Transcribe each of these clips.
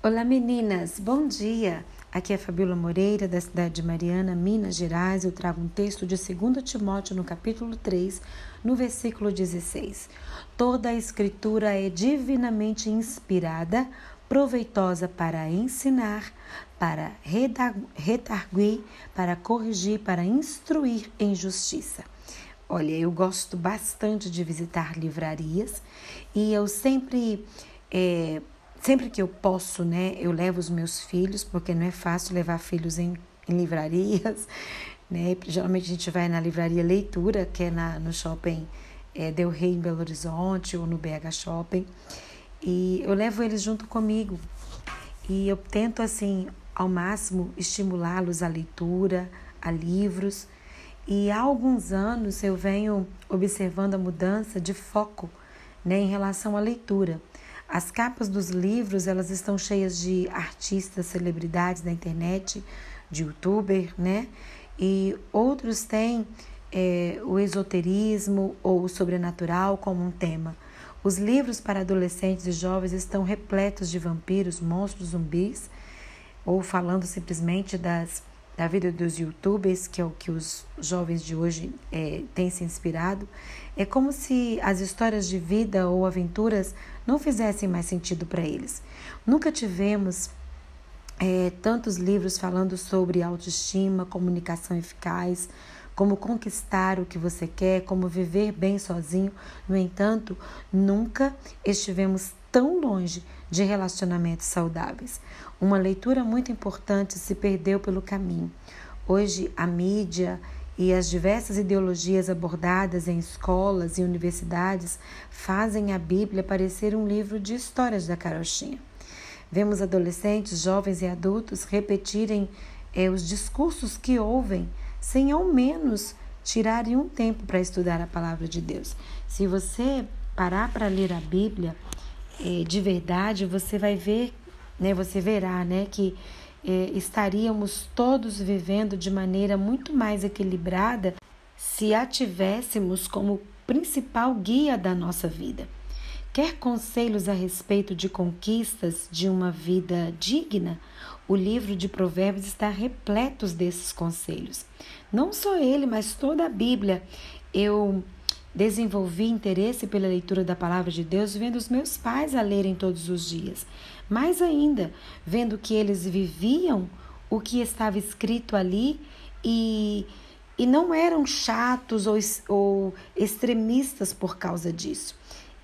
Olá meninas, bom dia! Aqui é Fabiola Moreira, da cidade de Mariana, Minas Gerais. Eu trago um texto de 2 Timóteo, no capítulo 3, no versículo 16. Toda a escritura é divinamente inspirada, proveitosa para ensinar, para redarguir, para corrigir, para instruir em justiça. Olha, eu gosto bastante de visitar livrarias e eu sempre. É, Sempre que eu posso, né, eu levo os meus filhos, porque não é fácil levar filhos em, em livrarias, né? Geralmente a gente vai na livraria Leitura, que é na, no shopping é, Del Rey em Belo Horizonte ou no BH Shopping, e eu levo eles junto comigo. E eu tento, assim, ao máximo, estimulá-los à leitura, a livros. E há alguns anos eu venho observando a mudança de foco né, em relação à leitura. As capas dos livros elas estão cheias de artistas, celebridades da internet, de youtuber, né? E outros têm é, o esoterismo ou o sobrenatural como um tema. Os livros para adolescentes e jovens estão repletos de vampiros, monstros, zumbis, ou falando simplesmente das, da vida dos youtubers, que é o que os jovens de hoje é, têm se inspirado. É como se as histórias de vida ou aventuras não fizessem mais sentido para eles. Nunca tivemos é, tantos livros falando sobre autoestima, comunicação eficaz, como conquistar o que você quer, como viver bem sozinho. No entanto, nunca estivemos tão longe de relacionamentos saudáveis. Uma leitura muito importante se perdeu pelo caminho. Hoje, a mídia e as diversas ideologias abordadas em escolas e universidades fazem a Bíblia parecer um livro de histórias da carochinha. Vemos adolescentes, jovens e adultos repetirem é, os discursos que ouvem, sem ao menos tirarem um tempo para estudar a palavra de Deus. Se você parar para ler a Bíblia é, de verdade, você vai ver, né, você verá né, que eh, estaríamos todos vivendo de maneira muito mais equilibrada se a tivéssemos como principal guia da nossa vida. Quer conselhos a respeito de conquistas de uma vida digna? O livro de Provérbios está repleto desses conselhos. Não só ele, mas toda a Bíblia. Eu Desenvolvi interesse pela leitura da palavra de Deus vendo os meus pais a lerem todos os dias. Mais ainda, vendo que eles viviam o que estava escrito ali e, e não eram chatos ou, ou extremistas por causa disso.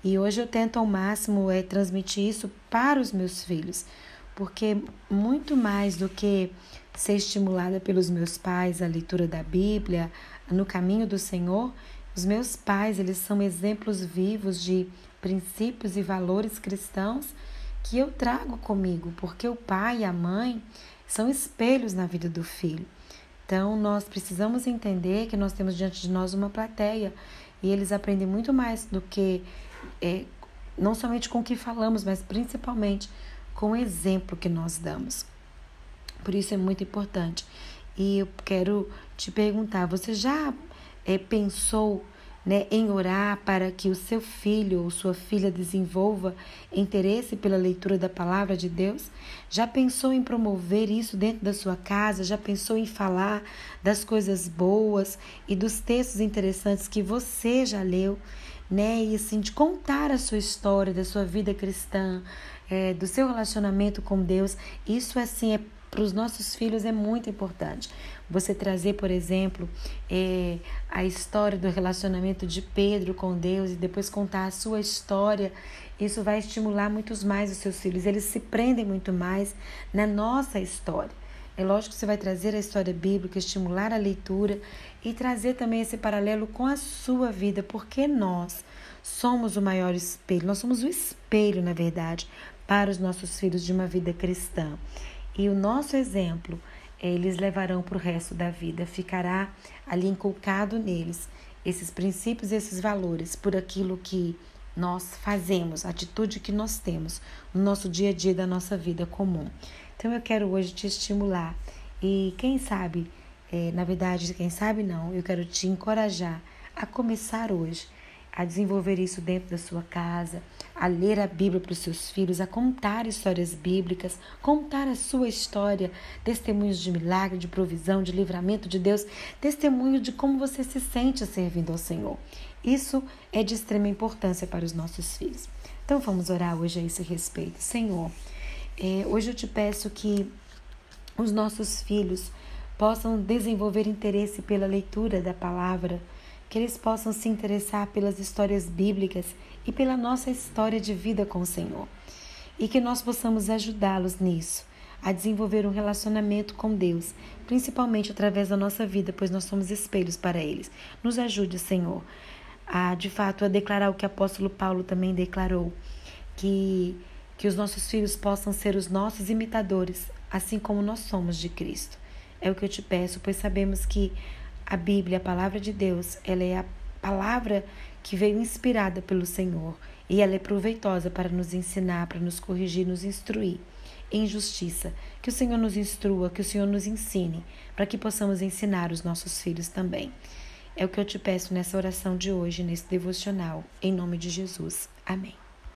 E hoje eu tento ao máximo é, transmitir isso para os meus filhos, porque muito mais do que ser estimulada pelos meus pais a leitura da Bíblia, no caminho do Senhor, os meus pais, eles são exemplos vivos de princípios e valores cristãos que eu trago comigo, porque o pai e a mãe são espelhos na vida do filho. Então, nós precisamos entender que nós temos diante de nós uma plateia e eles aprendem muito mais do que, é, não somente com o que falamos, mas principalmente com o exemplo que nós damos. Por isso é muito importante. E eu quero te perguntar: você já é, pensou né, em orar para que o seu filho ou sua filha desenvolva interesse pela leitura da palavra de Deus? Já pensou em promover isso dentro da sua casa? Já pensou em falar das coisas boas e dos textos interessantes que você já leu? Né? E assim, de contar a sua história, da sua vida cristã, é, do seu relacionamento com Deus. Isso assim é para os nossos filhos é muito importante. Você trazer, por exemplo, é, a história do relacionamento de Pedro com Deus e depois contar a sua história, isso vai estimular muitos mais os seus filhos. Eles se prendem muito mais na nossa história. É lógico que você vai trazer a história bíblica, estimular a leitura e trazer também esse paralelo com a sua vida, porque nós somos o maior espelho, nós somos o espelho, na verdade, para os nossos filhos de uma vida cristã. E o nosso exemplo, eles levarão para o resto da vida, ficará ali inculcado neles esses princípios, esses valores, por aquilo que nós fazemos, a atitude que nós temos no nosso dia a dia da nossa vida comum. Então eu quero hoje te estimular e quem sabe, é, na verdade, quem sabe não, eu quero te encorajar a começar hoje a desenvolver isso dentro da sua casa, a ler a Bíblia para os seus filhos, a contar histórias bíblicas, contar a sua história, testemunhos de milagre, de provisão, de livramento de Deus, testemunho de como você se sente servindo ao Senhor. Isso é de extrema importância para os nossos filhos. Então vamos orar hoje a esse respeito. Senhor, é, hoje eu te peço que os nossos filhos possam desenvolver interesse pela leitura da palavra que eles possam se interessar pelas histórias bíblicas e pela nossa história de vida com o Senhor. E que nós possamos ajudá-los nisso, a desenvolver um relacionamento com Deus, principalmente através da nossa vida, pois nós somos espelhos para eles. Nos ajude, Senhor, a de fato a declarar o que o apóstolo Paulo também declarou, que que os nossos filhos possam ser os nossos imitadores, assim como nós somos de Cristo. É o que eu te peço, pois sabemos que a Bíblia, a palavra de Deus, ela é a palavra que veio inspirada pelo Senhor e ela é proveitosa para nos ensinar, para nos corrigir, nos instruir em justiça. Que o Senhor nos instrua, que o Senhor nos ensine, para que possamos ensinar os nossos filhos também. É o que eu te peço nessa oração de hoje, nesse devocional, em nome de Jesus. Amém.